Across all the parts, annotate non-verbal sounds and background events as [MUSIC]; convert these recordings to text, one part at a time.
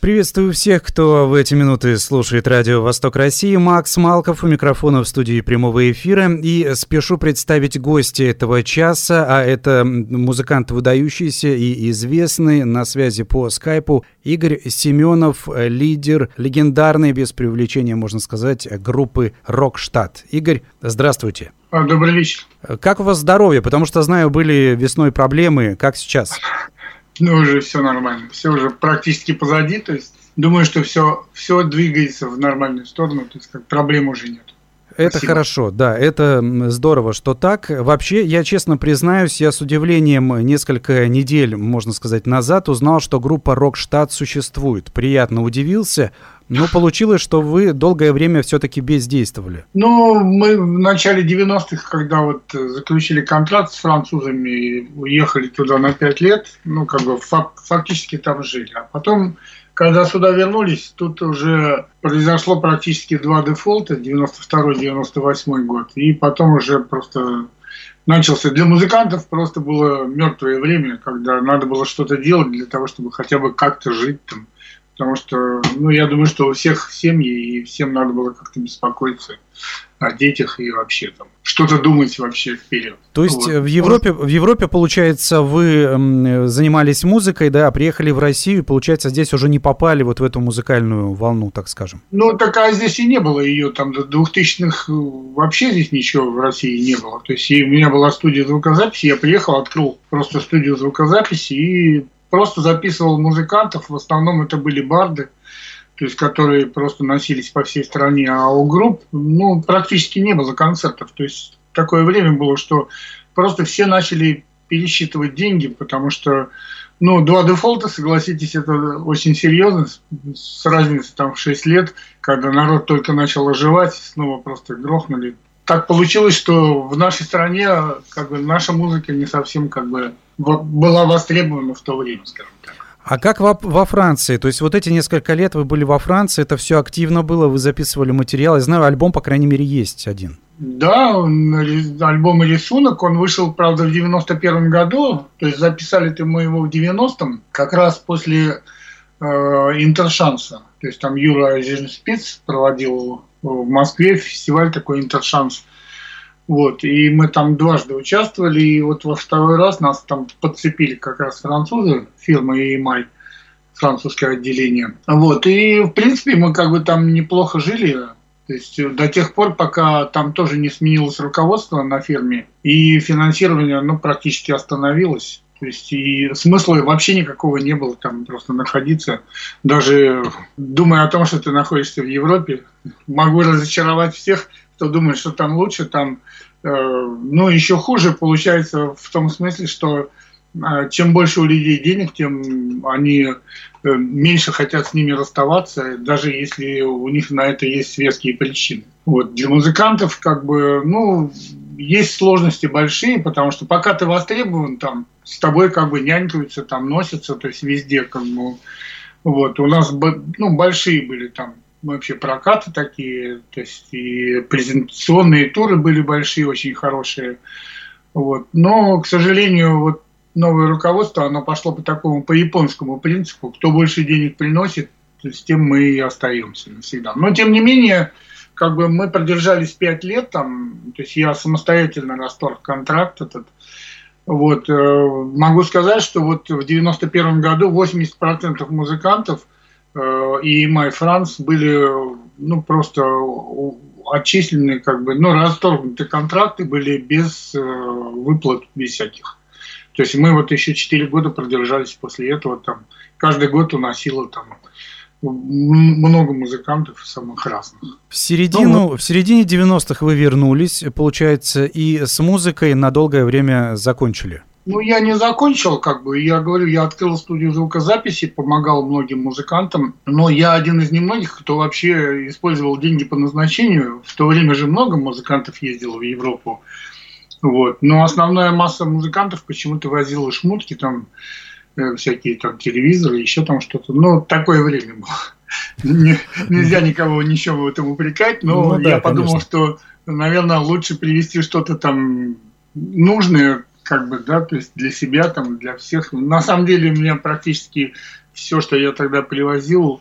Приветствую всех, кто в эти минуты слушает радио «Восток России». Макс Малков у микрофона в студии прямого эфира. И спешу представить гостя этого часа, а это музыкант выдающийся и известный на связи по скайпу Игорь Семенов, лидер легендарной, без привлечения, можно сказать, группы «Рокштадт». Игорь, здравствуйте. А, добрый вечер. Как у вас здоровье? Потому что, знаю, были весной проблемы. Как сейчас? Ну, уже все нормально. Все уже практически позади. То есть думаю, что все, все двигается в нормальную сторону. То есть как проблем уже нет. Это Спасибо. хорошо, да, это здорово, что так. Вообще, я честно признаюсь, я с удивлением несколько недель, можно сказать, назад узнал, что группа Рокштадт существует. Приятно удивился. Но получилось, что вы долгое время все-таки бездействовали. Ну, мы в начале 90-х, когда вот заключили контракт с французами и уехали туда на 5 лет, ну, как бы фактически там жили. А потом когда сюда вернулись, тут уже произошло практически два дефолта, 92-98 год, и потом уже просто начался. Для музыкантов просто было мертвое время, когда надо было что-то делать для того, чтобы хотя бы как-то жить там. Потому что, ну, я думаю, что у всех семьи, и всем надо было как-то беспокоиться о детях и вообще там что-то думать вообще вперед. То есть вот. в Европе, в Европе, получается, вы занимались музыкой, да, приехали в Россию, получается, здесь уже не попали вот в эту музыкальную волну, так скажем? Ну, такая здесь и не было ее, там до 2000-х вообще здесь ничего в России не было. То есть у меня была студия звукозаписи, я приехал, открыл просто студию звукозаписи и просто записывал музыкантов, в основном это были барды, то есть которые просто носились по всей стране, а у групп ну, практически не было концертов. То есть такое время было, что просто все начали пересчитывать деньги, потому что ну, два дефолта, согласитесь, это очень серьезно, с разницей там в 6 лет, когда народ только начал оживать, снова просто грохнули. Так получилось, что в нашей стране как бы наша музыка не совсем как бы была востребована в то время, скажем так. А как во, во Франции? То есть вот эти несколько лет вы были во Франции, это все активно было, вы записывали материал. Я знаю, альбом, по крайней мере, есть один. Да, альбом и рисунок, он вышел, правда, в 91 году, то есть записали-то мы его в 90-м, как раз после э, Интершанса. То есть там Юра Зижнспиц проводил в Москве фестиваль такой Интершанс. Вот, и мы там дважды участвовали, и вот во второй раз нас там подцепили как раз французы, фирма EMI, французское отделение. Вот, и в принципе мы как бы там неплохо жили, то есть до тех пор, пока там тоже не сменилось руководство на фирме, и финансирование ну, практически остановилось. То есть и смысла вообще никакого не было там просто находиться. Даже думая о том, что ты находишься в Европе, могу разочаровать всех, кто думает, что там лучше, там, э, ну, еще хуже получается в том смысле, что э, чем больше у людей денег, тем они э, меньше хотят с ними расставаться, даже если у них на это есть светские причины. Вот. Для музыкантов, как бы, ну, есть сложности большие, потому что пока ты востребован, там, с тобой как бы нянькаются, там, носятся, то есть везде, как бы, вот, у нас, ну, большие были там вообще прокаты такие, то есть и презентационные туры были большие, очень хорошие. Вот. Но, к сожалению, вот новое руководство, оно пошло по такому, по японскому принципу, кто больше денег приносит, с тем мы и остаемся навсегда. Но, тем не менее, как бы мы продержались пять лет там, то есть я самостоятельно расторг контракт этот, вот, э, могу сказать, что вот в 91 году 80% музыкантов – и My France были ну, просто отчислены, как бы, ну, расторгнуты контракты были без э, выплат, без всяких. То есть мы вот еще 4 года продержались после этого, там, каждый год уносило там много музыкантов самых разных. В середину, ну, в середине 90-х вы вернулись, получается, и с музыкой на долгое время закончили. Ну, я не закончил, как бы. Я говорю, я открыл студию звукозаписи, помогал многим музыкантам, но я один из немногих, кто вообще использовал деньги по назначению. В то время же много музыкантов ездило в Европу. Вот. Но основная масса музыкантов почему-то возила шмутки, там, э, всякие там телевизоры, еще там что-то. Ну, такое время было. [LAUGHS] Нельзя никого ничего в этом упрекать, но ну, я подумал, что, наверное, лучше привести что-то там нужное, как бы, да, то есть для себя, там, для всех. На самом деле у меня практически все, что я тогда привозил,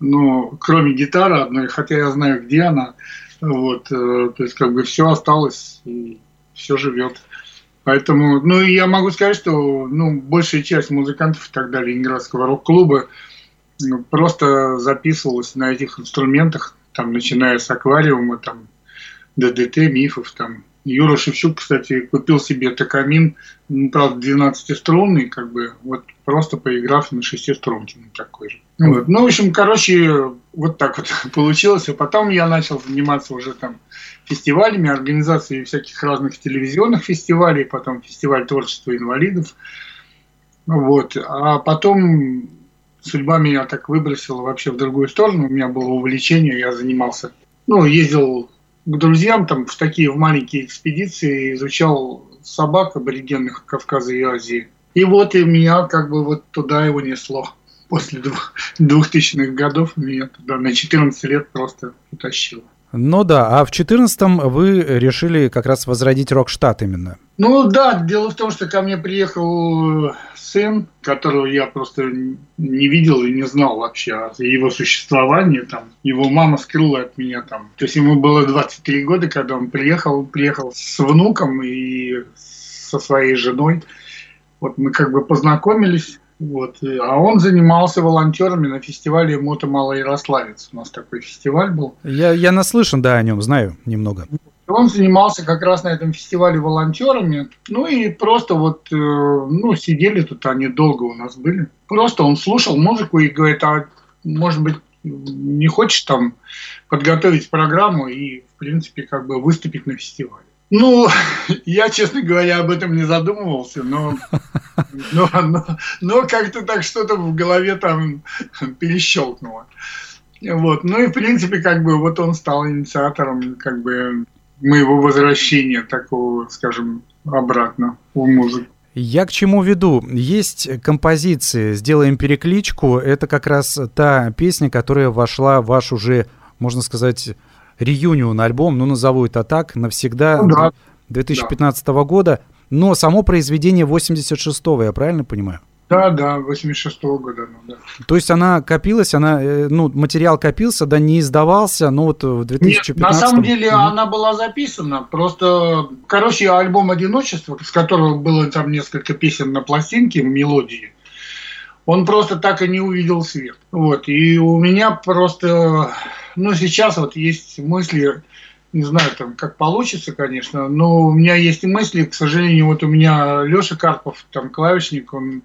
ну, кроме гитары одной, хотя я знаю, где она, вот, э, то есть как бы все осталось, и все живет. Поэтому, ну, я могу сказать, что, ну, большая часть музыкантов тогда Ленинградского рок-клуба ну, просто записывалась на этих инструментах, там, начиная с аквариума, там, ДДТ, мифов, там, Юра Шевчук, кстати, купил себе токамин, ну, правда, 12-струнный, как бы, вот просто поиграв на шестиструнке, ну, такой же. Вот. Ну, в общем, короче, вот так вот [LAUGHS] получилось. А потом я начал заниматься уже там фестивалями, организацией всяких разных телевизионных фестивалей, потом фестиваль творчества инвалидов. Вот. А потом судьба меня так выбросила вообще в другую сторону. У меня было увлечение, я занимался, ну, ездил к друзьям там в такие в маленькие экспедиции, изучал собак аборигенных Кавказа и Азии. И вот и меня как бы вот туда его несло. После двухтысячных годов меня туда на 14 лет просто утащило. Ну да, а в 14-м вы решили как раз возродить Рокштадт именно. Ну да, дело в том, что ко мне приехал сын, которого я просто не видел и не знал вообще о его существовании. Там. Его мама скрыла от меня там. То есть ему было 23 года, когда он приехал, приехал с внуком и со своей женой. Вот мы как бы познакомились, вот. А он занимался волонтерами на фестивале Мото Малоярославец. У нас такой фестиваль был. Я, я наслышан, да, о нем, знаю немного. Он занимался как раз на этом фестивале волонтерами. Ну и просто вот, э, ну, сидели тут, они долго у нас были. Просто он слушал музыку и говорит, а может быть, не хочешь там подготовить программу и, в принципе, как бы выступить на фестивале. Ну, [LAUGHS] я, честно говоря, об этом не задумывался, но, [LAUGHS] но, но, но как-то так что-то в голове там [LAUGHS] перещелкнуло. Вот. Ну и, в принципе, как бы вот он стал инициатором как бы моего возвращения такого, скажем, обратно в музыку. Я к чему веду? Есть композиции «Сделаем перекличку». Это как раз та песня, которая вошла в ваш уже, можно сказать, реюнион альбом, ну назову это так, навсегда, ну, да. 2015 да. года. Но само произведение 86-го, я правильно понимаю? Да, да, 86-го года. Ну, да. То есть она копилась, она, э, ну, материал копился, да, не издавался, но вот в 2015 Нет, на самом деле mm-hmm. она была записана, просто, короче, альбом «Одиночество», с которого было там несколько песен на пластинке, мелодии, он просто так и не увидел свет. Вот, и у меня просто ну, сейчас вот есть мысли, не знаю, там, как получится, конечно, но у меня есть мысли, к сожалению, вот у меня Леша Карпов, там, клавишник, он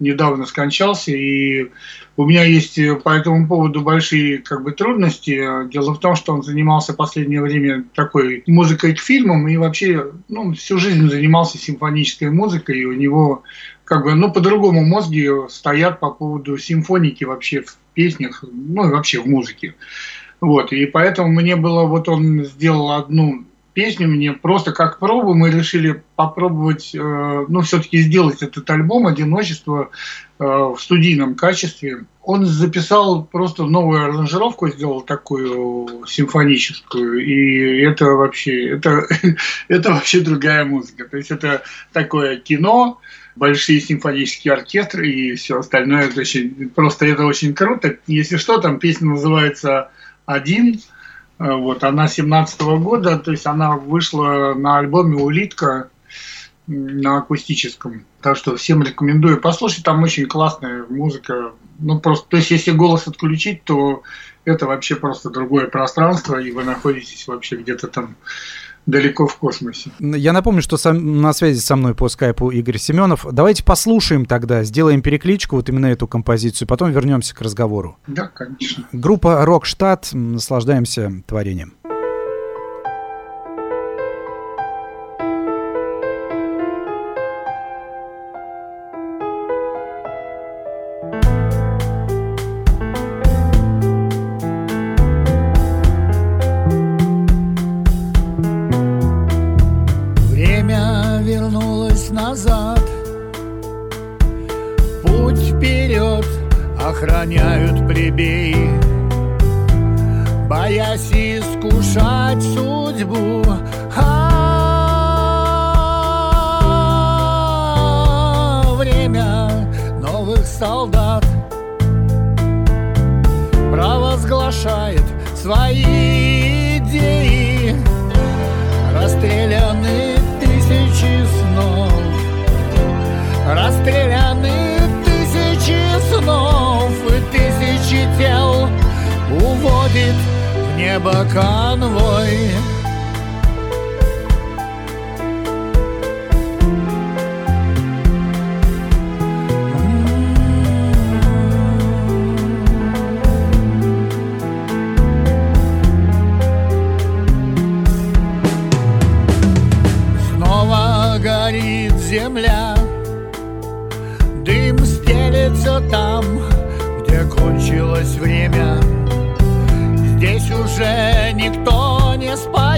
недавно скончался, и у меня есть по этому поводу большие как бы трудности. Дело в том, что он занимался в последнее время такой музыкой к фильмам и вообще ну, всю жизнь занимался симфонической музыкой, и у него как бы, ну, по-другому мозги стоят по поводу симфоники вообще в песнях, ну, и вообще в музыке. Вот, и поэтому мне было, вот он сделал одну песню мне просто как пробу, мы решили попробовать, э, ну, все-таки сделать этот альбом «Одиночество» э, в студийном качестве. Он записал просто новую аранжировку, сделал такую симфоническую, и это вообще, это, [LAUGHS] это вообще другая музыка. То есть это такое кино, большие симфонические оркестры и все остальное. Это очень, просто это очень круто. Если что, там песня называется один. Э, вот, она 17 -го года, то есть она вышла на альбоме «Улитка» на акустическом. Так что всем рекомендую послушать, там очень классная музыка. Ну, просто, то есть, если голос отключить, то это вообще просто другое пространство, и вы находитесь вообще где-то там далеко в космосе. Я напомню, что сам, на связи со мной по скайпу Игорь Семенов. Давайте послушаем тогда, сделаем перекличку, вот именно эту композицию, потом вернемся к разговору. Да, конечно. Группа «Рокштадт», наслаждаемся творением.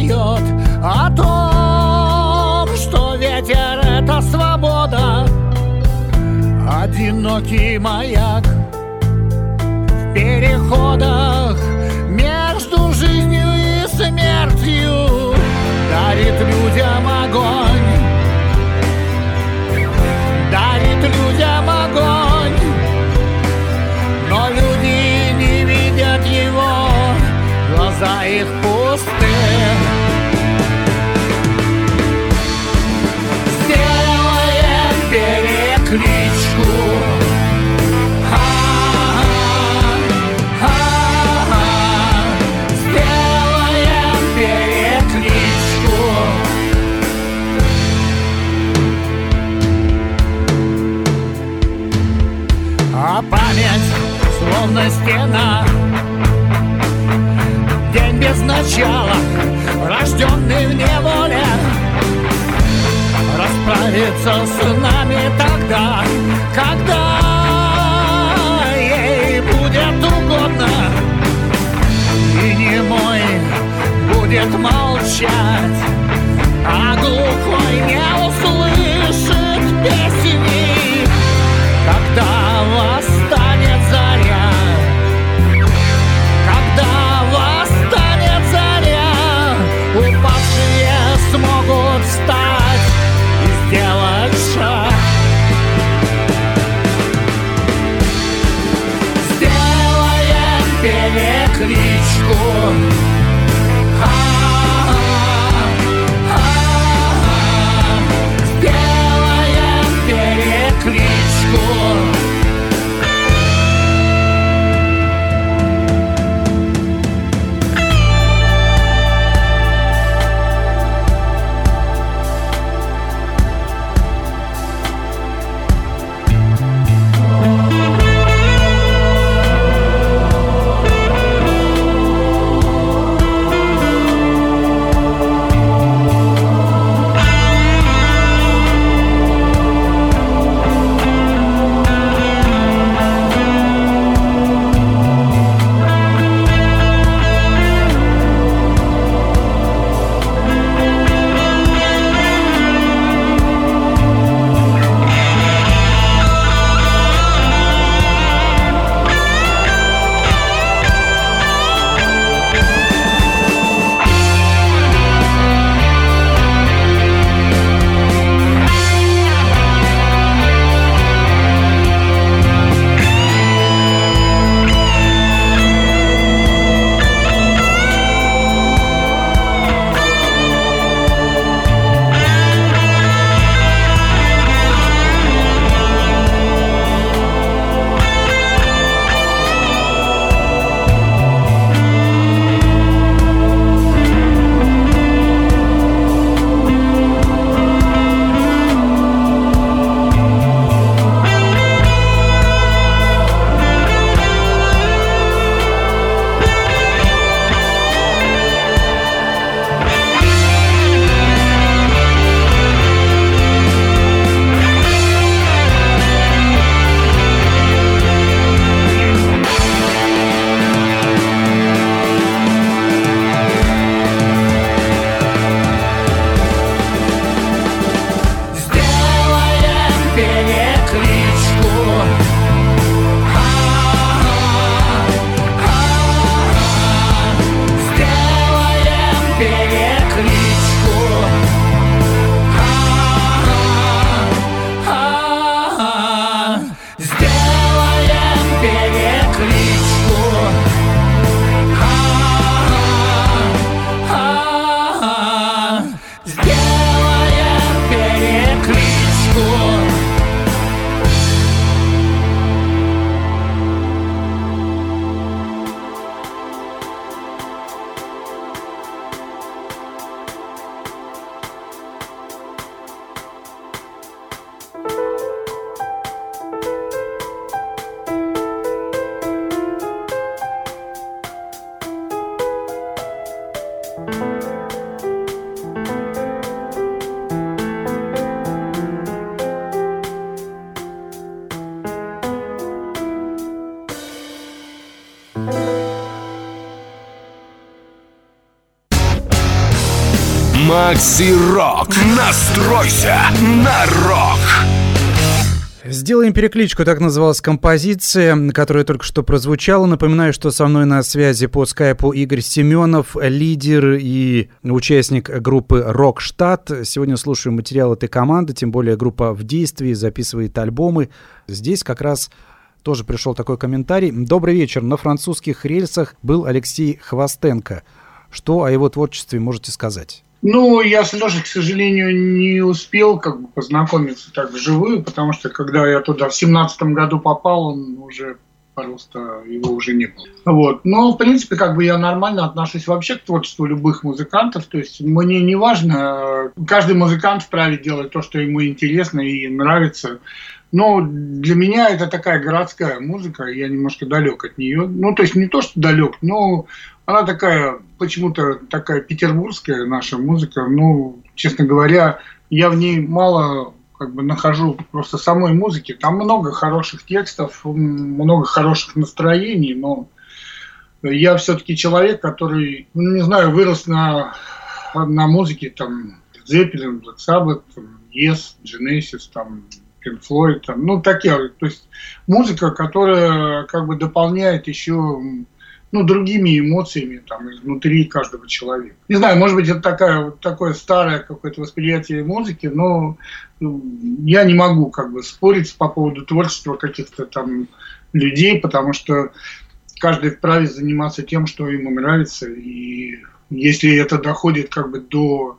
Не споет О том, что ветер — это свобода. Одинокий маяк В переходах между жизнью и смертью Дарит людям стена. День без начала, рожденный в неволе. Расправится с нами тогда, когда ей будет угодно. И не мой будет молчать А глухой не услышит песни. Когда восстанет Макси Рок. Настройся на рок. Сделаем перекличку, так называлась композиция, которая только что прозвучала. Напоминаю, что со мной на связи по скайпу Игорь Семенов, лидер и участник группы «Рокштадт». Сегодня слушаю материал этой команды, тем более группа в действии, записывает альбомы. Здесь как раз тоже пришел такой комментарий. Добрый вечер. На французских рельсах был Алексей Хвостенко. Что о его творчестве можете сказать? Ну, я с Лешей, к сожалению, не успел как бы познакомиться так вживую, потому что когда я туда в семнадцатом году попал, он уже просто его уже не было. Вот. Но, в принципе, как бы я нормально отношусь вообще к творчеству любых музыкантов. То есть мне не важно, каждый музыкант вправе делать то, что ему интересно и нравится. Но для меня это такая городская музыка, я немножко далек от нее. Ну, то есть не то, что далек, но она такая, почему-то такая петербургская наша музыка. Ну, честно говоря, я в ней мало как бы нахожу просто самой музыки. Там много хороших текстов, много хороших настроений, но я все-таки человек, который, ну, не знаю, вырос на, на музыке, там, Zeppelin, Black Sabbath, там, Yes, Genesis, там, Pink Floyd, там, ну, такие, то есть музыка, которая как бы дополняет еще ну, другими эмоциями там, изнутри каждого человека. Не знаю, может быть, это такая, вот такое старое какое-то восприятие музыки, но ну, я не могу как бы спорить по поводу творчества каких-то там людей, потому что каждый вправе заниматься тем, что ему нравится, и если это доходит как бы до,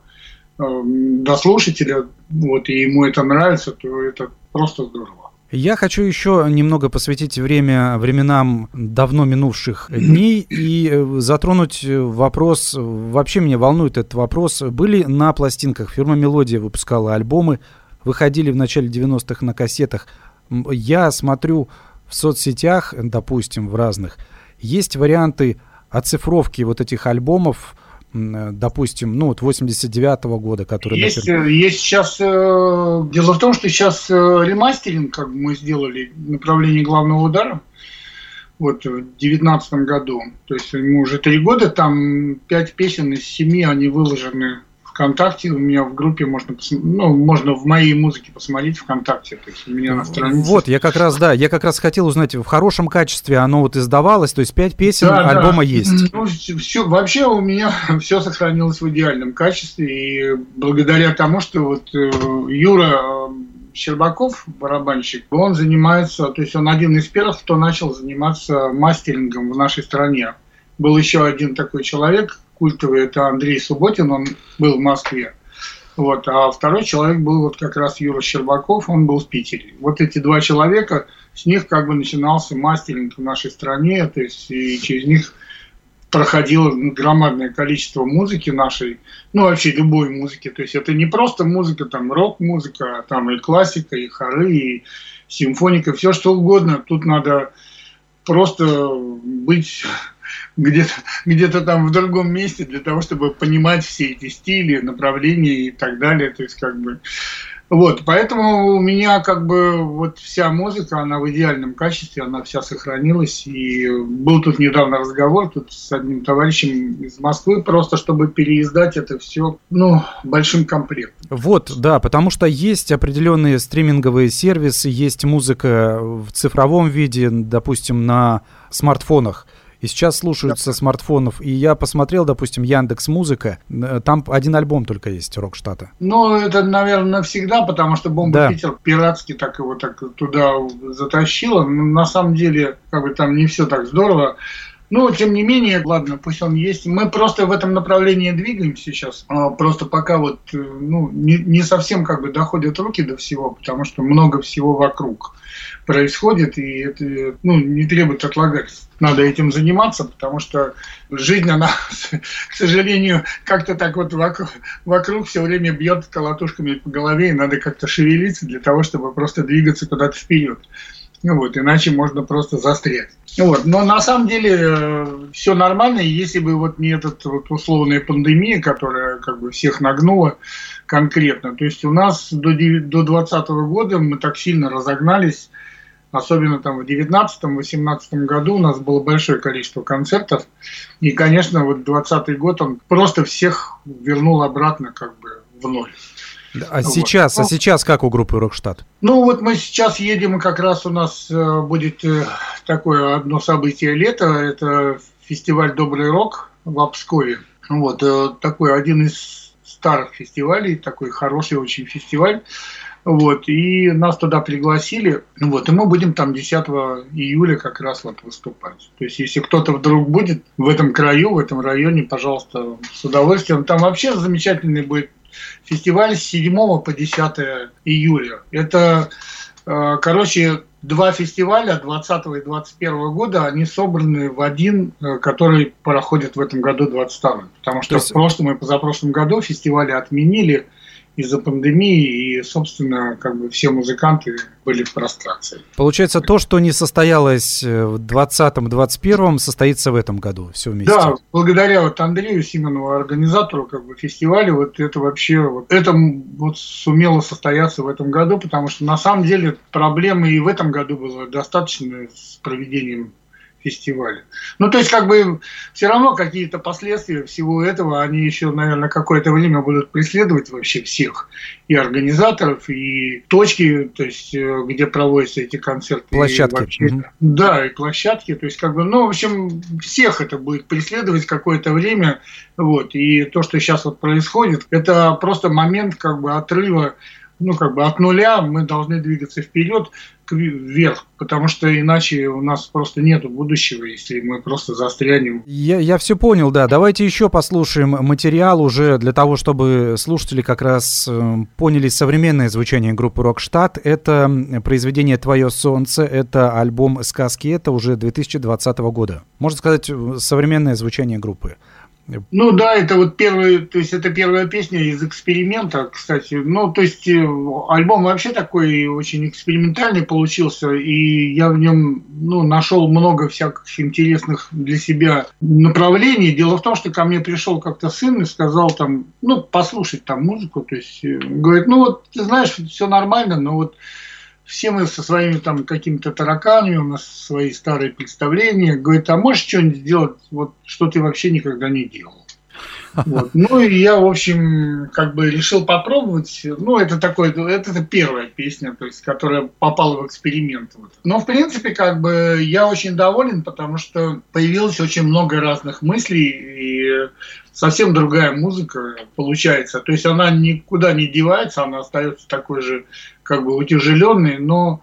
э, до слушателя, вот, и ему это нравится, то это просто здорово. Я хочу еще немного посвятить время временам давно минувших [CLEARS THROAT] дней и э, затронуть вопрос, вообще меня волнует этот вопрос. Были на пластинках, фирма «Мелодия» выпускала альбомы, выходили в начале 90-х на кассетах. Я смотрю в соцсетях, допустим, в разных, есть варианты оцифровки вот этих альбомов, Э, допустим, ну вот 89-го года, который... Есть, например... есть сейчас... Э, дело в том, что сейчас э, ремастеринг, как мы сделали, направление главного удара, вот в 2019 году. То есть ему уже три года, там пять песен из семи, они выложены ВКонтакте, у меня в группе можно, ну, можно в моей музыке посмотреть ВКонтакте, то есть у меня на странице. Вот, я как раз, да, я как раз хотел узнать, в хорошем качестве оно вот издавалось, то есть пять песен да, альбома да. есть. Ну, все, вообще у меня [LAUGHS] все сохранилось в идеальном качестве, и благодаря тому, что вот э, Юра э, Щербаков, барабанщик, он занимается, то есть он один из первых, кто начал заниматься мастерингом в нашей стране. Был еще один такой человек, культовый, это Андрей Субботин, он был в Москве. Вот, а второй человек был вот как раз Юра Щербаков, он был в Питере. Вот эти два человека, с них как бы начинался мастеринг в нашей стране, то есть и через них проходило громадное количество музыки нашей, ну вообще любой музыки. То есть это не просто музыка, там рок-музыка, а там и классика, и хоры, и симфоника, все что угодно. Тут надо просто быть где-то где там в другом месте для того, чтобы понимать все эти стили, направления и так далее. То есть как бы вот, поэтому у меня как бы вот вся музыка, она в идеальном качестве, она вся сохранилась. И был тут недавно разговор тут с одним товарищем из Москвы, просто чтобы переиздать это все, ну, большим комплектом. Вот, да, потому что есть определенные стриминговые сервисы, есть музыка в цифровом виде, допустим, на смартфонах и сейчас слушают со смартфонов. И я посмотрел, допустим, Яндекс Музыка, э, там один альбом только есть рок штата. Ну, это, наверное, навсегда, потому что Бомба да. Питер пиратски так его так туда затащила. Но на самом деле, как бы там не все так здорово. Но, тем не менее, ладно, пусть он есть. Мы просто в этом направлении двигаемся сейчас. А, просто пока вот э, ну, не, не совсем как бы доходят руки до всего, потому что много всего вокруг происходит, и это ну, не требует отлагательств. Надо этим заниматься, потому что жизнь, она, [LAUGHS] к сожалению, как-то так вот вокруг, вокруг все время бьет колотушками по голове, и надо как-то шевелиться для того, чтобы просто двигаться куда-то вперед. Вот, иначе можно просто застрять. Вот. Но на самом деле э, все нормально, если бы вот не эта вот условная пандемия, которая как бы всех нагнула конкретно, то есть у нас до 2020 года мы так сильно разогнались, Особенно там в 19-18 году у нас было большое количество концертов. И, конечно, вот 20 год он просто всех вернул обратно как бы в ноль. А вот. сейчас, а ну, сейчас как у группы Рокштадт? Ну вот мы сейчас едем, как раз у нас э, будет э, такое одно событие лета, это фестиваль «Добрый рок» в Обскове. Вот, э, такой один из старых фестивалей, такой хороший очень фестиваль. Вот, и нас туда пригласили, вот, и мы будем там 10 июля как раз вот выступать. То есть, если кто-то вдруг будет в этом краю, в этом районе, пожалуйста, с удовольствием. Там вообще замечательный будет фестиваль с 7 по 10 июля. Это, э, короче, два фестиваля 20 и 21 года, они собраны в один, э, который проходит в этом году 22 Потому что есть... в прошлом и позапрошлом году фестивали отменили – из-за пандемии, и, собственно, как бы все музыканты были в прострации. Получается, то, что не состоялось э, в 2020-2021, состоится в этом году, все вместе. Да, благодаря вот Андрею Симонову, организатору как бы, фестиваля, вот это вообще, вот, это вот сумело состояться в этом году, потому что на самом деле проблемы и в этом году было достаточно с проведением фестивале. Ну, то есть, как бы, все равно какие-то последствия всего этого, они еще, наверное, какое-то время будут преследовать вообще всех. И организаторов, и точки, то есть, э, где проводятся эти концерты. Площадки. Вообще, угу. Да, и площадки. То есть, как бы, ну, в общем, всех это будет преследовать какое-то время. Вот. И то, что сейчас вот происходит, это просто момент, как бы, отрыва ну, как бы от нуля мы должны двигаться вперед, вверх, потому что иначе у нас просто нет будущего, если мы просто застрянем. Я, я все понял, да. Давайте еще послушаем материал уже для того, чтобы слушатели как раз э, поняли современное звучание группы Рокштадт. Это произведение «Твое солнце», это альбом «Сказки», это уже 2020 года. Можно сказать, э, современное звучание группы. Ну да, это вот первый, то есть это первая песня из эксперимента, кстати. Ну, то есть э, альбом вообще такой очень экспериментальный получился, и я в нем ну, нашел много всяких интересных для себя направлений. Дело в том, что ко мне пришел как-то сын и сказал там, ну, послушать там музыку, то есть э, говорит, ну вот, ты знаешь, все нормально, но вот все мы со своими там какими-то тараканами, у нас свои старые представления. Говорит, а можешь что-нибудь сделать, вот, что ты вообще никогда не делал? Вот. Ну и я, в общем, как бы решил попробовать. Ну, это такой, это, это первая песня, то есть, которая попала в эксперимент. Вот. Но, в принципе, как бы я очень доволен, потому что появилось очень много разных мыслей и совсем другая музыка получается. То есть она никуда не девается, она остается такой же как бы утяжеленной, но,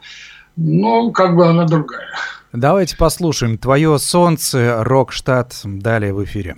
но как бы она другая. Давайте послушаем «Твое солнце», «Рок-штат». Далее в эфире.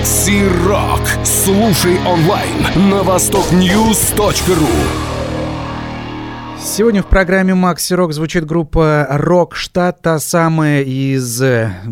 Макси Рок. Слушай онлайн на востокньюз.ру. Сегодня в программе Макси Рок звучит группа Рок Штат, та самая, из,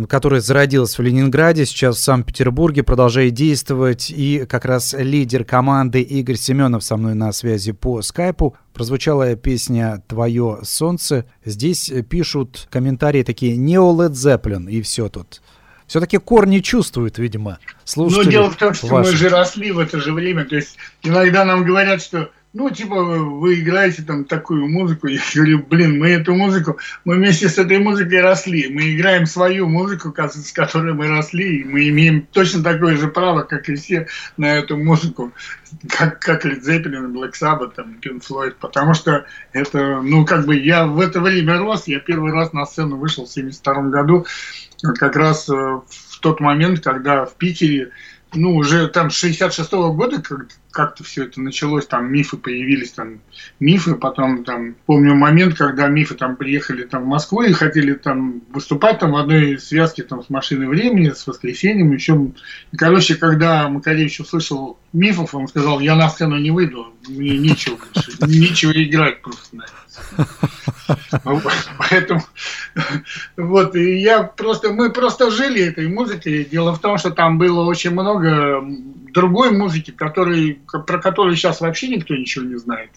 которая зародилась в Ленинграде, сейчас в Санкт-Петербурге, продолжает действовать. И как раз лидер команды Игорь Семенов со мной на связи по скайпу. Прозвучала песня «Твое солнце». Здесь пишут комментарии такие «Нео Led Zeppelin» и все тут. Все-таки корни чувствуют, видимо, слушатели Ну, дело в том, что ваши. мы же росли в это же время. То есть иногда нам говорят, что ну, типа, вы играете там такую музыку. Я говорю, блин, мы эту музыку, мы вместе с этой музыкой росли. Мы играем свою музыку, с которой мы росли, и мы имеем точно такое же право, как и все, на эту музыку, как, как Led Zeppelin, Black Sabbath, там, Pink Floyd, потому что это, ну, как бы я в это время рос, я первый раз на сцену вышел в 72 году, как раз э, в тот момент, когда в Питере ну, уже там с 66-го года как-то все это началось, там мифы появились, там мифы, потом там, помню момент, когда мифы там приехали там в Москву и хотели там выступать там в одной связке там с машиной времени, с воскресеньем, еще, и, короче, когда Макаревич услышал мифов, он сказал, я на сцену не выйду, мне нечего больше, нечего играть просто на Поэтому вот, и я просто, мы просто жили этой музыкой. Дело в том, что там было очень много другой музыки, который, про которую сейчас вообще никто ничего не знает.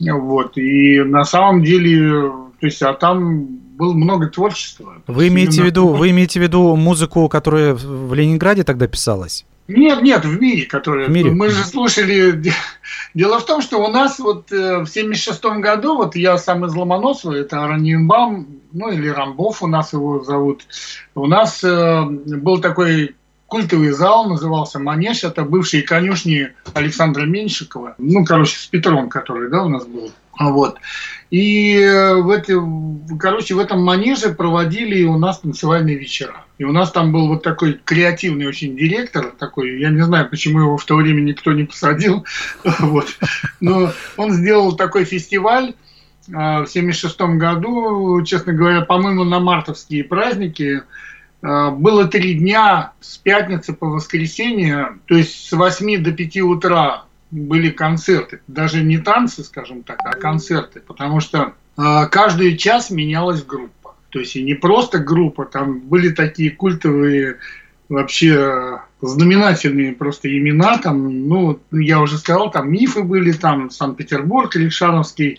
Вот, и на самом деле, то есть, а там было много творчества. Вы имеете в виду, вы имеете в виду музыку, которая в Ленинграде тогда писалась? Нет, нет, в мире, который. В мире? Мы же слушали. [LAUGHS] Дело в том, что у нас вот э, в 76 году, вот я сам из Ломоносова, это Ранинбам, ну или Рамбов у нас его зовут. У нас э, был такой культовый зал, назывался Манеж, это бывшие конюшни Александра Меньшикова, ну, короче, с Петром, который, да, у нас был. Вот. И э, в эти, короче, в этом манеже проводили у нас танцевальные вечера. И у нас там был вот такой креативный очень директор, такой, я не знаю, почему его в то время никто не посадил, [LAUGHS] вот. но он сделал такой фестиваль а, в 76 году, честно говоря, по-моему, на мартовские праздники. А, Было три дня с пятницы по воскресенье, то есть с 8 до 5 утра были концерты. Даже не танцы, скажем так, а концерты. Потому что а, каждый час менялась группа. То есть и не просто группа, там были такие культовые вообще э, знаменательные просто имена, там, ну, я уже сказал, там мифы были, там Санкт-Петербург, Ильшановский,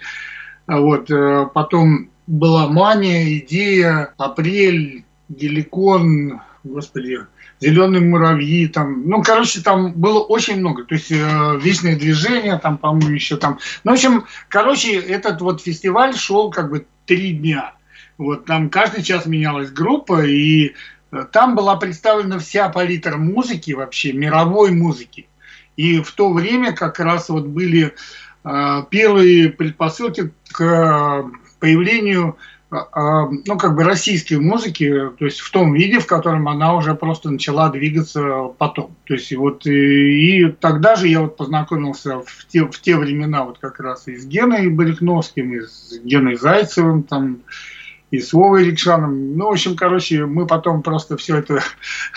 а вот, э, потом была мания, идея, апрель, геликон, господи, зеленые муравьи, там, ну, короче, там было очень много, то есть э, вечное движение, там, по-моему, еще там, ну, в общем, короче, этот вот фестиваль шел как бы три дня, вот, там каждый час менялась группа, и э, там была представлена вся палитра музыки вообще, мировой музыки, и в то время как раз вот были э, первые предпосылки к э, появлению ну, как бы российской музыки, то есть в том виде, в котором она уже просто начала двигаться потом. То есть и вот и, и тогда же я вот познакомился в те, в те времена вот как раз и с Геной Барихновским, и с Геной Зайцевым, там, и с Вовой Рикшаном. Ну, в общем, короче, мы потом просто все это,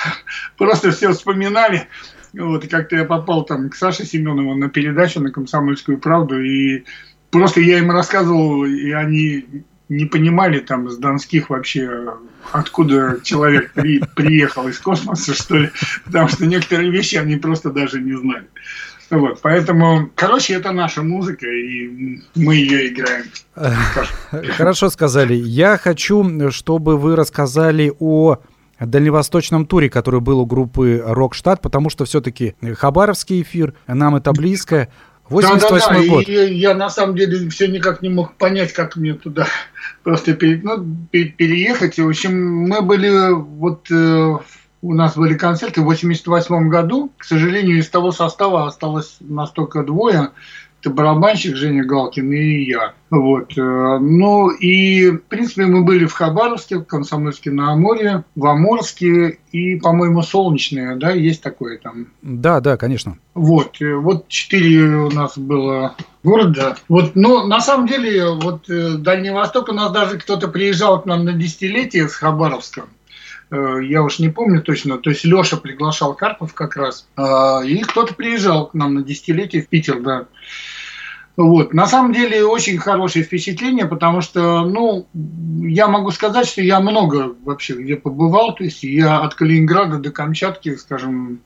[LAUGHS] просто все вспоминали. Вот, и как-то я попал там к Саше Семенову на передачу на «Комсомольскую правду», и просто я им рассказывал, и они не понимали там с Донских вообще, откуда человек при, приехал из космоса, что ли, потому что некоторые вещи они просто даже не знали. Вот, поэтому, короче, это наша музыка, и мы ее играем. Хорошо сказали. Я хочу, чтобы вы рассказали о дальневосточном туре, который был у группы Рокштадт, потому что все-таки Хабаровский эфир, нам это близко. 88 да, да, да. год. И, и я на самом деле все никак не мог понять, как мне туда [LAUGHS] просто пере, ну, переехать. В общем, мы были вот э, у нас были концерты в 88 году. К сожалению, из того состава осталось нас только двое. Это барабанщик Женя Галкин и я. Вот. Ну и, в принципе, мы были в Хабаровске, в Комсомольске на Амуре, в Амурске и, по-моему, Солнечное, да, есть такое там. Да, да, конечно. Вот. Вот четыре у нас было города. Вот, но на самом деле, вот Дальний Восток, у нас даже кто-то приезжал к нам на десятилетие с Хабаровска. э, я уж не помню точно, то есть Леша приглашал Карпов как раз, э, и кто-то приезжал к нам на десятилетие в Питер, да. Вот. На самом деле очень хорошее впечатление, потому что, ну, я могу сказать, что я много вообще где побывал, то есть я от Калининграда до Камчатки, скажем,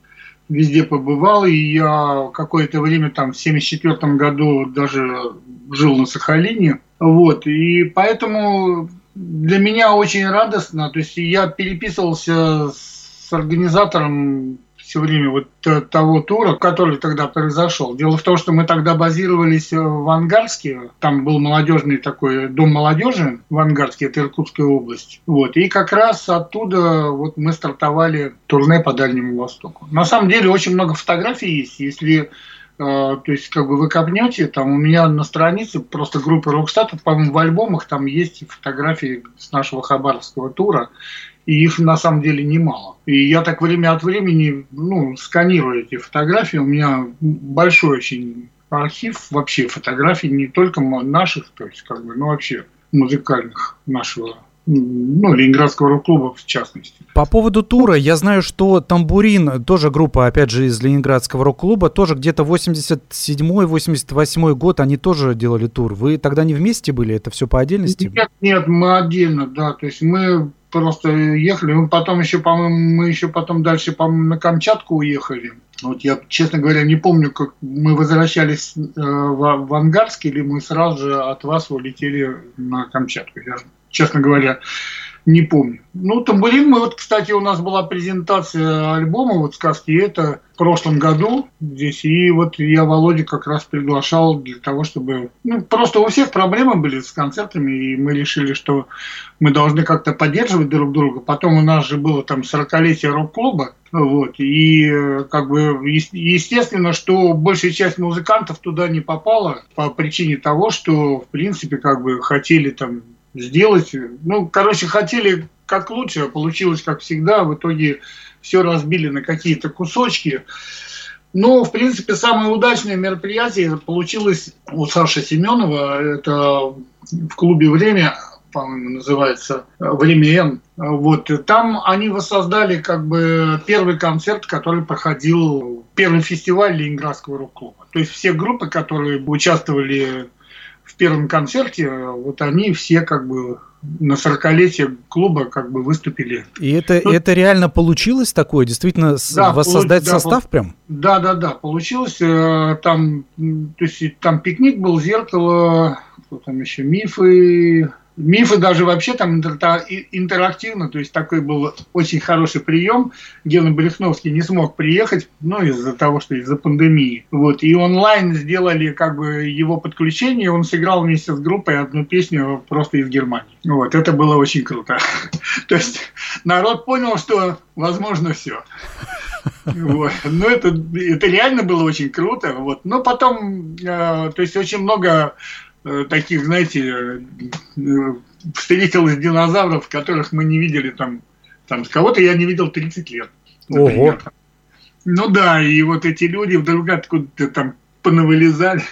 везде побывал, и я какое-то время там в 74 году даже жил на Сахалине, вот, и поэтому для меня очень радостно, то есть я переписывался с организатором все время вот того тура, который тогда произошел. Дело в том, что мы тогда базировались в Ангарске, там был молодежный такой дом молодежи в Ангарске, это Иркутская область. Вот. И как раз оттуда вот мы стартовали турне по Дальнему Востоку. На самом деле очень много фотографий есть, если э, то есть, как бы вы копнете, там у меня на странице просто группы Рокстатов, по-моему, в альбомах там есть фотографии с нашего хабаровского тура и их на самом деле немало. И я так время от времени ну, сканирую эти фотографии. У меня большой очень архив вообще фотографий не только наших, то есть как бы, ну вообще музыкальных нашего ну, Ленинградского рок-клуба в частности. По поводу тура, я знаю, что Тамбурин, тоже группа, опять же, из Ленинградского рок-клуба, тоже где-то 87-88 год, они тоже делали тур. Вы тогда не вместе были? Это все по отдельности? Нет, нет, мы отдельно, да. То есть мы просто ехали. Мы потом еще, по-моему, мы еще потом дальше, по-моему, на Камчатку уехали. Вот я, честно говоря, не помню, как мы возвращались э, в, в Ангарск, или мы сразу же от вас улетели на Камчатку. Я, честно говоря, не помню. Ну, тамбурин мы, вот, кстати, у нас была презентация альбома, вот сказки, это в прошлом году здесь, и вот я Володя как раз приглашал для того, чтобы, ну, просто у всех проблемы были с концертами, и мы решили, что мы должны как-то поддерживать друг друга. Потом у нас же было там 40-летие рок-клуба, вот, и как бы естественно, что большая часть музыкантов туда не попала по причине того, что, в принципе, как бы хотели там сделать. Ну, короче, хотели как лучше, а получилось как всегда. В итоге все разбили на какие-то кусочки. Но, в принципе, самое удачное мероприятие получилось у Саши Семенова. Это в клубе «Время», по-моему, называется «Время Н». Вот. Там они воссоздали как бы первый концерт, который проходил, первый фестиваль Ленинградского рок-клуба. То есть все группы, которые участвовали в первом концерте, вот они все как бы на 40-летие клуба как бы выступили. И это, ну, это реально получилось такое? Действительно да, воссоздать получ, состав да, прям? Да, да, да, получилось. Э, там, то есть, там пикник был, зеркало, что там еще, мифы, Мифы даже вообще там интерактивно, то есть такой был очень хороший прием. Гена Брехновский не смог приехать, ну, из-за того, что из-за пандемии. Вот, и онлайн сделали как бы его подключение, он сыграл вместе с группой одну песню просто из Германии. Вот, это было очень круто. [LAUGHS] То есть народ понял, что возможно все. Вот. Ну, это, это реально было очень круто. Вот. Но потом, э, то есть очень много таких, знаете, э, встретилось динозавров, которых мы не видели там, там с кого-то я не видел 30 лет. Например. Ого. Ну да, и вот эти люди вдруг откуда-то там понавылезали.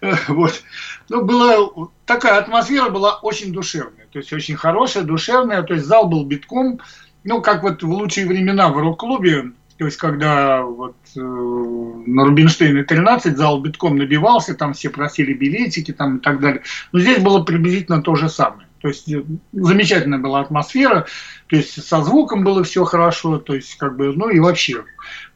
[LAUGHS] вот. Ну, была такая атмосфера была очень душевная, то есть очень хорошая, душевная, то есть зал был битком, ну, как вот в лучшие времена в рок-клубе, то есть, когда вот э, на Рубинштейне 13 зал битком набивался, там все просили билетики там, и так далее. Но здесь было приблизительно то же самое. То есть э, замечательная была атмосфера, то есть со звуком было все хорошо, то есть как бы, ну и вообще.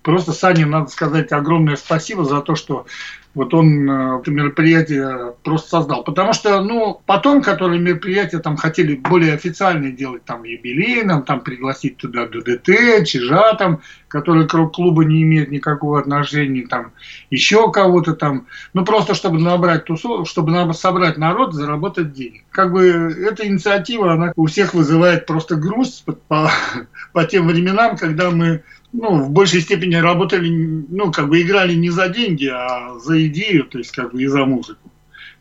Просто Сане надо сказать огромное спасибо за то, что вот он это мероприятие просто создал. Потому что, ну, потом, которые мероприятия там хотели более официальные делать, там, юбилейным, там, пригласить туда ДДТ, Чижа, там, которые к клубу не имеют никакого отношения, там, еще кого-то там, ну, просто чтобы набрать тусу, чтобы собрать народ, заработать денег. Как бы эта инициатива, она у всех вызывает просто грусть по, [LAUGHS] по тем временам, когда мы ну, в большей степени работали, ну, как бы играли не за деньги, а за идею, то есть как бы и за музыку.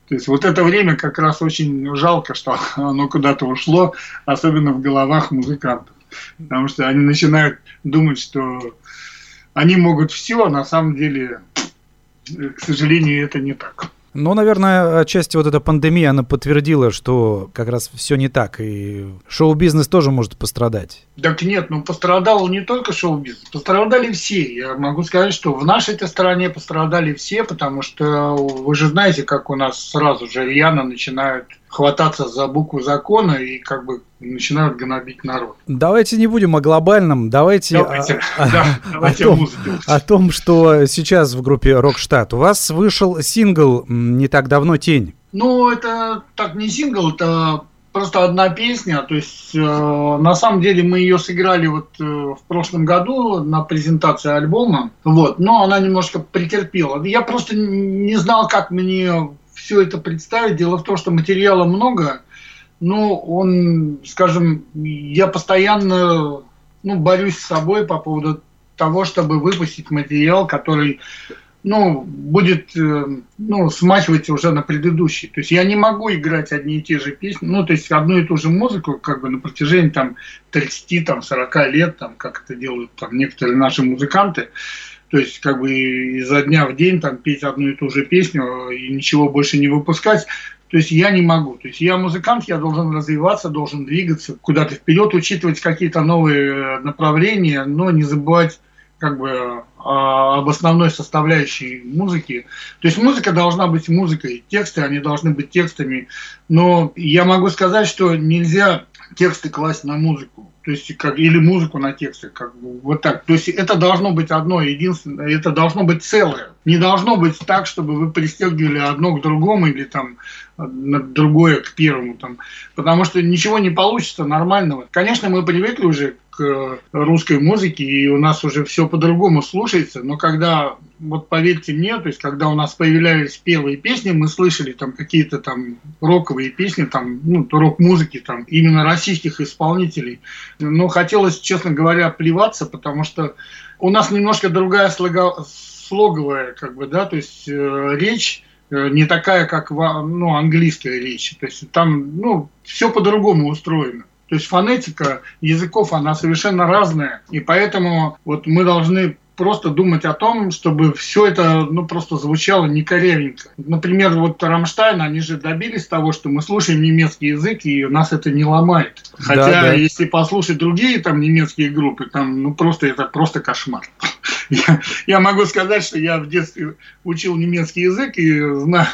То есть вот это время как раз очень жалко, что [LAUGHS] оно куда-то ушло, особенно в головах музыкантов. Потому что они начинают думать, что они могут все, а на самом деле, к сожалению, это не так. Ну, наверное, отчасти вот эта пандемия, она подтвердила, что как раз все не так, и шоу-бизнес тоже может пострадать. Так нет, ну пострадал не только шоу-бизнес, пострадали все. Я могу сказать, что в нашей этой стране пострадали все, потому что вы же знаете, как у нас сразу же рьяно начинают хвататься за букву закона и как бы начинают гнобить народ. Давайте не будем о глобальном, давайте, Давайте, о, да, о давайте том, о лучше. о том, что сейчас в группе Рокштадт. У вас вышел сингл не так давно «Тень». Ну, это так не сингл, это просто одна песня. То есть, э, на самом деле, мы ее сыграли вот э, в прошлом году на презентации альбома. Вот, но она немножко претерпела. Я просто не знал, как мне все это представить. Дело в том, что материала много, но он, скажем, я постоянно ну, борюсь с собой по поводу того, чтобы выпустить материал, который ну, будет э, ну, смахивать уже на предыдущий. То есть я не могу играть одни и те же песни, ну, то есть одну и ту же музыку как бы на протяжении там 30, там, 40 лет, там, как это делают там некоторые наши музыканты. То есть как бы изо дня в день там петь одну и ту же песню и ничего больше не выпускать. То есть я не могу. То есть я музыкант, я должен развиваться, должен двигаться куда-то вперед, учитывать какие-то новые направления, но не забывать как бы об основной составляющей музыки. То есть музыка должна быть музыкой, тексты, они должны быть текстами. Но я могу сказать, что нельзя тексты класть на музыку. То есть, как, или музыку на тексты, как вот так. То есть это должно быть одно единственное, это должно быть целое. Не должно быть так, чтобы вы пристегивали одно к другому или там другое к первому. Там, потому что ничего не получится нормального. Конечно, мы привыкли уже русской музыке, и у нас уже все по-другому слушается, но когда, вот поверьте мне, то есть когда у нас появлялись первые песни, мы слышали там какие-то там роковые песни, там, ну, рок-музыки, там, именно российских исполнителей, но хотелось, честно говоря, плеваться, потому что у нас немножко другая слога, слоговая, как бы, да, то есть э, речь не такая, как ну, английская речь. То есть там ну, все по-другому устроено. То есть фонетика языков, она совершенно разная. И поэтому вот мы должны просто думать о том, чтобы все это ну, просто звучало некорректненько. Например, вот Рамштайн, они же добились того, что мы слушаем немецкий язык, и нас это не ломает. Хотя, да, да. если послушать другие там немецкие группы, там, ну, просто это просто кошмар. [LAUGHS] Я, я могу сказать, что я в детстве учил немецкий язык и знаю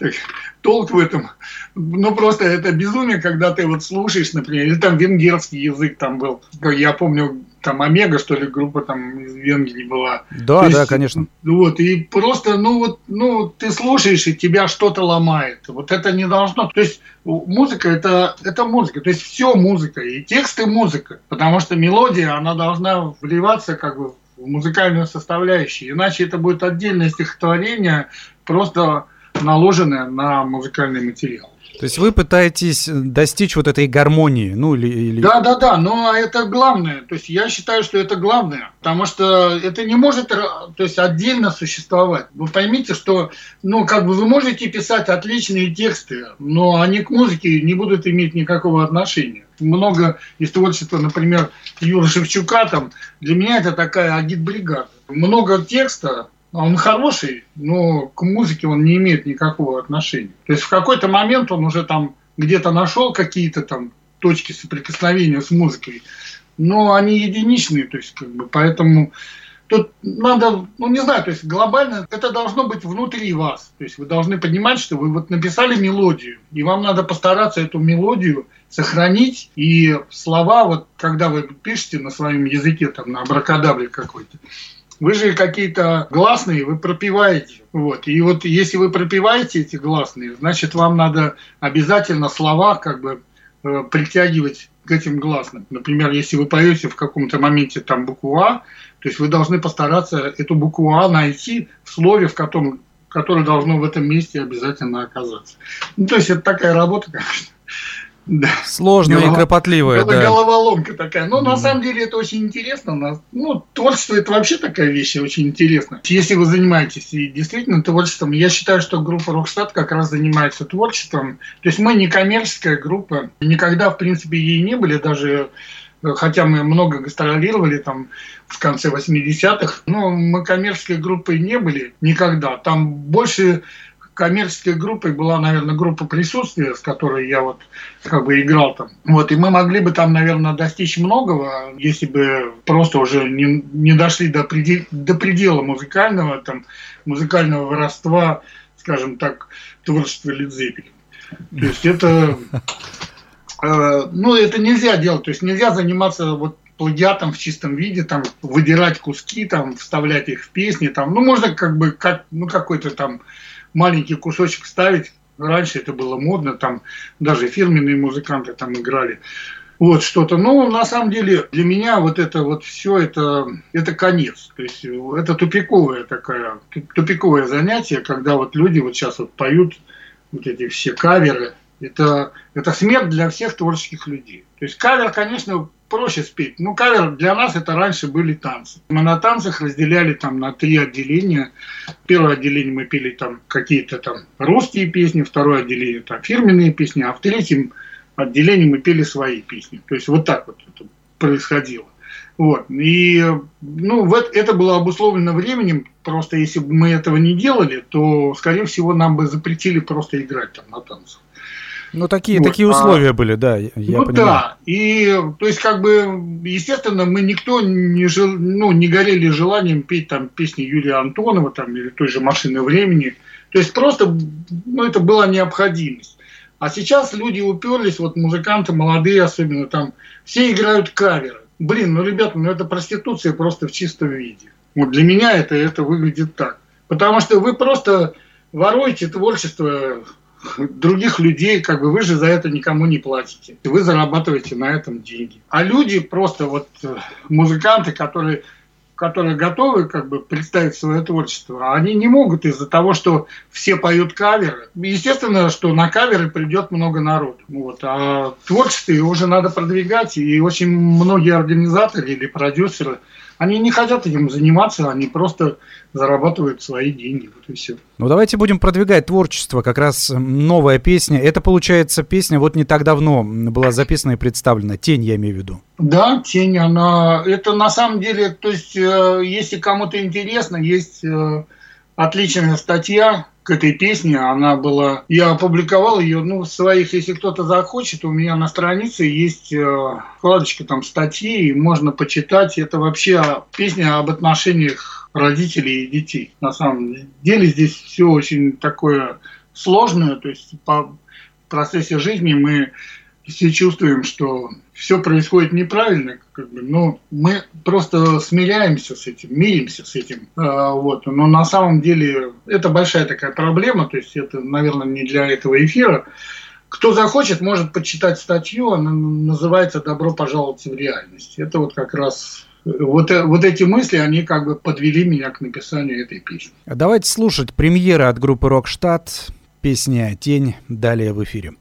так, толк в этом. Ну, просто это безумие, когда ты вот слушаешь, например, или там венгерский язык там был. Я помню, там Омега, что ли, группа там из Венгрии была. Да, То да, есть, конечно. Вот, и просто, ну вот, ну, ты слушаешь, и тебя что-то ломает. Вот это не должно. То есть музыка это, это музыка. То есть все музыка, и тексты музыка. Потому что мелодия, она должна вливаться как бы в музыкальную составляющую. Иначе это будет отдельное стихотворение, просто наложенное на музыкальный материал. То есть вы пытаетесь достичь вот этой гармонии, ну или, или... Да, да, да, но это главное. То есть я считаю, что это главное, потому что это не может, то есть отдельно существовать. Вы поймите, что, ну, как бы вы можете писать отличные тексты, но они к музыке не будут иметь никакого отношения много из творчества, например, Юры Шевчука, там, для меня это такая агитбригада. Много текста, он хороший, но к музыке он не имеет никакого отношения. То есть в какой-то момент он уже там где-то нашел какие-то там точки соприкосновения с музыкой, но они единичные, то есть как бы поэтому тут надо, ну не знаю, то есть глобально это должно быть внутри вас. То есть вы должны понимать, что вы вот написали мелодию, и вам надо постараться эту мелодию сохранить, и слова, вот когда вы пишете на своем языке, там на абракадабре какой-то, вы же какие-то гласные, вы пропиваете. Вот. И вот если вы пропиваете эти гласные, значит, вам надо обязательно слова как бы э, притягивать к этим гласным. Например, если вы поете в каком-то моменте там букву А, то есть вы должны постараться эту букву А найти в слове, в котором которое должно в этом месте обязательно оказаться. Ну, то есть это такая работа, [LAUGHS] конечно. Да. Сложная Голова... и кропотливая. Это да. головоломка такая. Но да. на самом деле это очень интересно. Ну, творчество это вообще такая вещь очень интересная. Если вы занимаетесь действительно творчеством, я считаю, что группа Rockstar как раз занимается творчеством. То есть мы не коммерческая группа, никогда в принципе ей не были, даже хотя мы много гастролировали там в конце 80-х, но мы коммерческой группой не были никогда. Там больше коммерческой группой была, наверное, группа присутствия, с которой я вот как бы играл там. Вот, и мы могли бы там, наверное, достичь многого, если бы просто уже не, не дошли до, предел, до предела музыкального, там, музыкального воровства, скажем так, творчества Лидзеппель. То есть это, э, ну, это нельзя делать, то есть нельзя заниматься вот плагиатом в чистом виде, там, выдирать куски, там, вставлять их в песни, там, ну, можно как бы, как, ну, какой-то там маленький кусочек ставить. Раньше это было модно, там даже фирменные музыканты там играли. Вот что-то. Но на самом деле для меня вот это вот все это, это конец. То есть это тупиковое такое, тупиковое занятие, когда вот люди вот сейчас вот поют вот эти все каверы. Это, это смерть для всех творческих людей. То есть кавер, конечно, проще спеть. Ну, кавер для нас это раньше были танцы. Мы на танцах разделяли там на три отделения. Первое отделение мы пели там какие-то там русские песни, второе отделение там фирменные песни, а в третьем отделении мы пели свои песни. То есть вот так вот это происходило. Вот. И ну, вот это было обусловлено временем. Просто если бы мы этого не делали, то, скорее всего, нам бы запретили просто играть там на танцах. Ну, такие, вот, такие а условия а, были, да, я Ну, понимаю. да, и, то есть, как бы, естественно, мы никто не, жил, ну, не горели желанием петь там песни Юрия Антонова там, или той же «Машины времени». То есть, просто, ну, это была необходимость. А сейчас люди уперлись, вот музыканты молодые особенно, там, все играют каверы. Блин, ну, ребята, ну, это проституция просто в чистом виде. Вот для меня это, это выглядит так. Потому что вы просто воруете творчество других людей, как бы вы же за это никому не платите. Вы зарабатываете на этом деньги. А люди просто вот э, музыканты, которые которые готовы как бы представить свое творчество, они не могут из-за того, что все поют каверы. Естественно, что на каверы придет много народу. Вот. А творчество уже надо продвигать, и очень многие организаторы или продюсеры – они не хотят этим заниматься, они просто зарабатывают свои деньги. Вот и все. Ну давайте будем продвигать творчество. Как раз новая песня. Это получается песня вот не так давно была записана и представлена. Тень, я имею в виду. Да, тень, она. Это на самом деле, то есть, э, если кому-то интересно, есть э, отличная статья к этой песне. Она была... Я опубликовал ее, ну, в своих, если кто-то захочет, у меня на странице есть э, вкладочка там статьи, и можно почитать. Это вообще песня об отношениях родителей и детей. На самом деле здесь все очень такое сложное, то есть по процессе жизни мы все чувствуем, что все происходит неправильно, как бы, но мы просто смиряемся с этим, миримся с этим. А, вот. Но на самом деле это большая такая проблема, то есть это, наверное, не для этого эфира. Кто захочет, может почитать статью, она называется «Добро пожаловать в реальность». Это вот как раз вот, вот эти мысли, они как бы подвели меня к написанию этой песни. Давайте слушать премьера от группы «Рокштадт», песня «Тень» далее в эфире.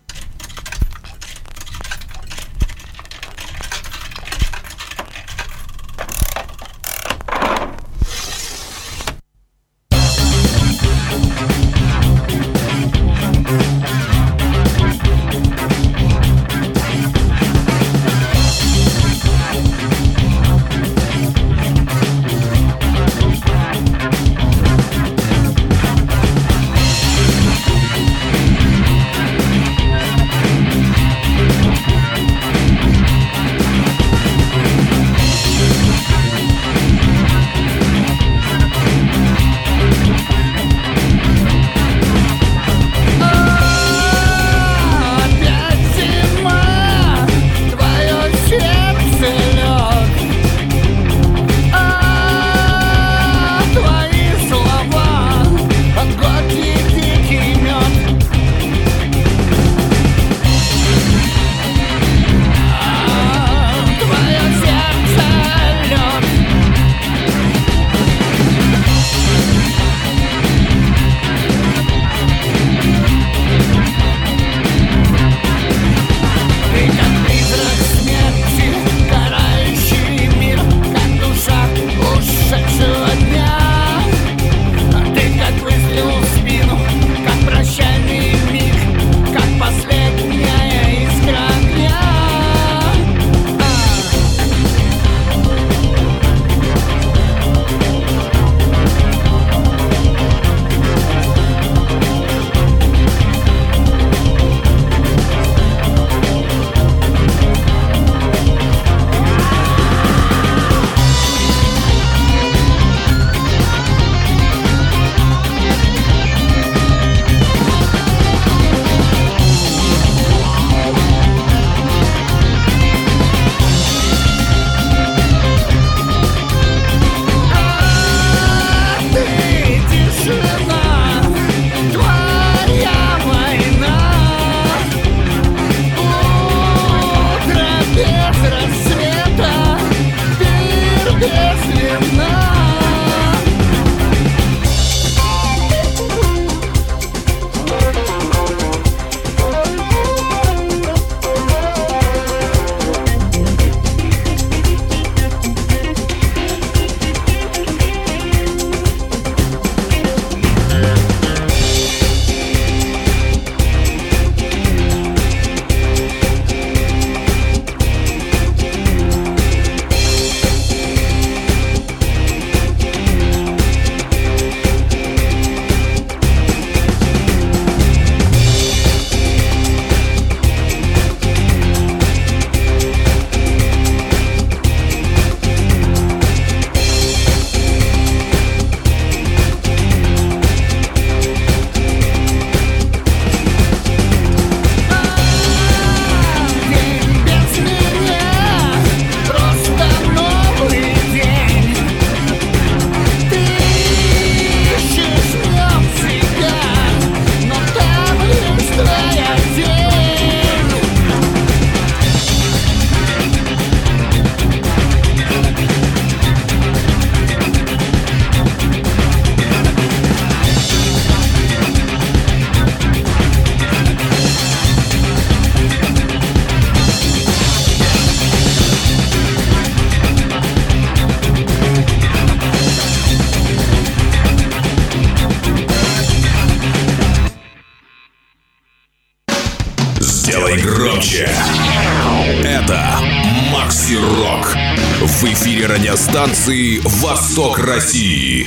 Радиостанции «Восток России».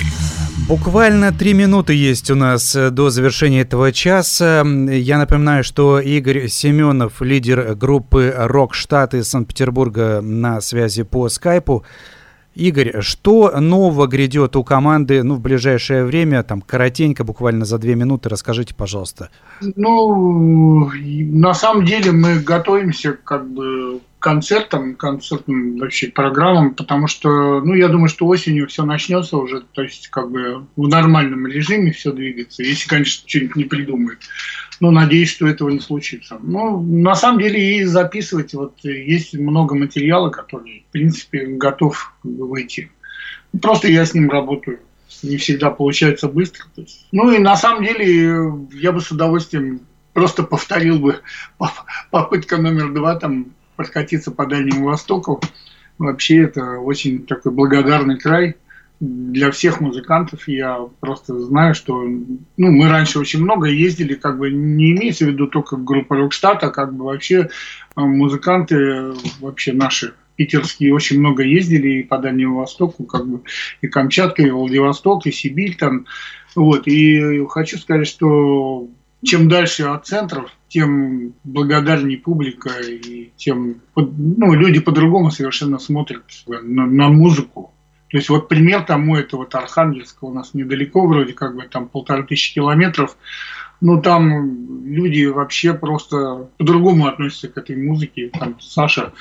Буквально три минуты есть у нас э, до завершения этого часа. Я напоминаю, что Игорь Семенов, лидер группы «Рок Штаты» Санкт-Петербурга на связи по скайпу. Игорь, что нового грядет у команды ну, в ближайшее время? Там коротенько, буквально за две минуты, расскажите, пожалуйста. Ну, на самом деле мы готовимся как бы концертам, концертным вообще программам, потому что, ну, я думаю, что осенью все начнется уже, то есть как бы в нормальном режиме все двигается, если, конечно, что-нибудь не придумают. Но надеюсь, что этого не случится. Ну, на самом деле и записывать, вот есть много материала, который, в принципе, готов выйти. Просто я с ним работаю. Не всегда получается быстро. Ну и на самом деле я бы с удовольствием просто повторил бы [LAUGHS] попытка номер два там прокатиться по Дальнему Востоку. Вообще это очень такой благодарный край для всех музыкантов. Я просто знаю, что ну, мы раньше очень много ездили, как бы не имеется в виду только группа Рокштадт, а как бы вообще э, музыканты вообще наши питерские очень много ездили и по Дальнему Востоку, как бы и Камчатка, и Владивосток, и Сибирь там. Вот. И хочу сказать, что чем дальше от центров, тем благодарнее публика, и тем ну, люди по-другому совершенно смотрят на, на музыку. То есть вот пример тому это вот Архангельска у нас недалеко, вроде как бы там полторы тысячи километров. Ну там люди вообще просто по-другому относятся к этой музыке. Там Саша,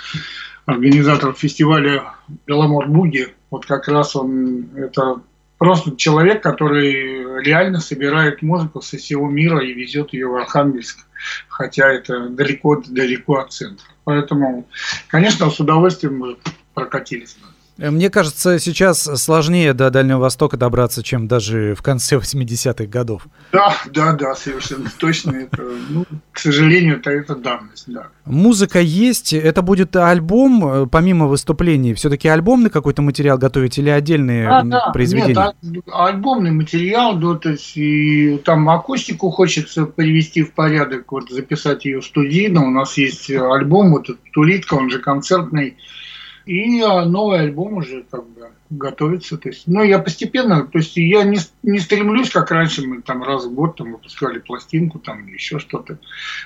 организатор фестиваля Беломор Буги, вот как раз он это просто человек, который реально собирает музыку со всего мира и везет ее в Архангельск, хотя это далеко-далеко от центра. Поэтому, конечно, с удовольствием мы прокатились. Мне кажется, сейчас сложнее до Дальнего Востока добраться, чем даже в конце 80-х годов. Да, да, да, совершенно точно. Это, ну, к сожалению, это, это данность, да. Музыка есть. Это будет альбом, э, помимо выступлений, все-таки альбомный какой-то материал готовить или отдельные а, да, произведения? Нет, а, альбомный материал, да, то есть и там акустику хочется привести в порядок, вот записать ее студийно. У нас есть альбом, вот этот Тулитка, он же концертный и а, новый альбом уже как бы готовится. То есть, ну, я постепенно, то есть я не, не стремлюсь, как раньше мы там раз в год там выпускали пластинку там или еще что-то.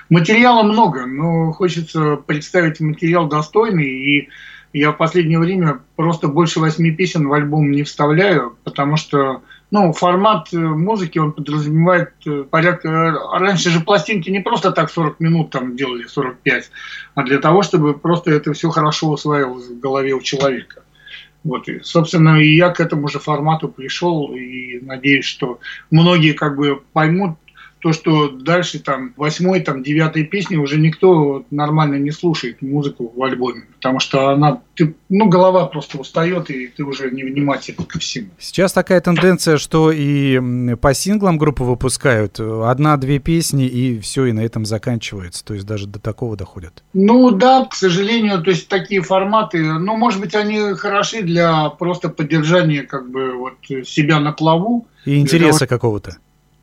Материала много, но хочется представить материал достойный и я в последнее время просто больше восьми песен в альбом не вставляю, потому что ну, формат э, музыки, он подразумевает э, порядка... Э, раньше же пластинки не просто так 40 минут там делали, 45, а для того, чтобы просто это все хорошо усваивалось в голове у человека. Вот, и, собственно, и я к этому же формату пришел, и надеюсь, что многие как бы поймут то, что дальше там восьмой, там девятой песни уже никто нормально не слушает музыку в альбоме, потому что она, ты, ну, голова просто устает, и ты уже не внимателен ко всему. Сейчас такая тенденция, что и по синглам группы выпускают одна-две песни, и все, и на этом заканчивается, то есть даже до такого доходят. Ну да, к сожалению, то есть такие форматы, ну, может быть, они хороши для просто поддержания как бы вот себя на плаву. И интереса какого-то.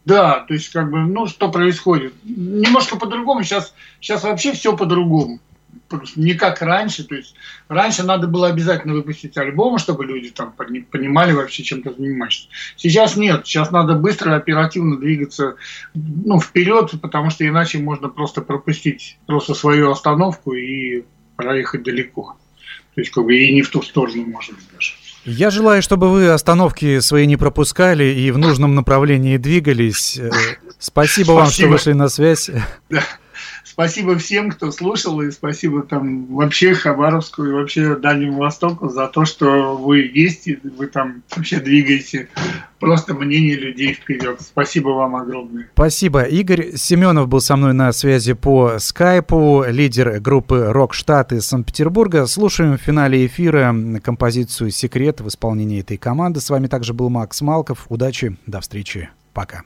Да, то есть как бы, ну, что происходит? Немножко по-другому, сейчас, сейчас вообще все по-другому. Не как раньше, то есть раньше надо было обязательно выпустить альбом, чтобы люди там понимали вообще, чем ты занимаешься. Сейчас нет, сейчас надо быстро, оперативно двигаться ну, вперед, потому что иначе можно просто пропустить просто свою остановку и проехать далеко. То есть как бы и не в ту сторону, может быть, даже. Я желаю, чтобы вы остановки свои не пропускали и в нужном направлении двигались. Э, спасибо, спасибо. вам, что вышли на связь. Да. Спасибо всем, кто слушал, и спасибо там вообще Хабаровску и вообще Дальнему Востоку за то, что вы есть, и вы там вообще двигаете просто мнение людей вперед. Спасибо вам огромное. Спасибо. Игорь Семенов был со мной на связи по скайпу, лидер группы «Рок Штат» из Санкт-Петербурга. Слушаем в финале эфира композицию «Секрет» в исполнении этой команды. С вами также был Макс Малков. Удачи, до встречи. Пока.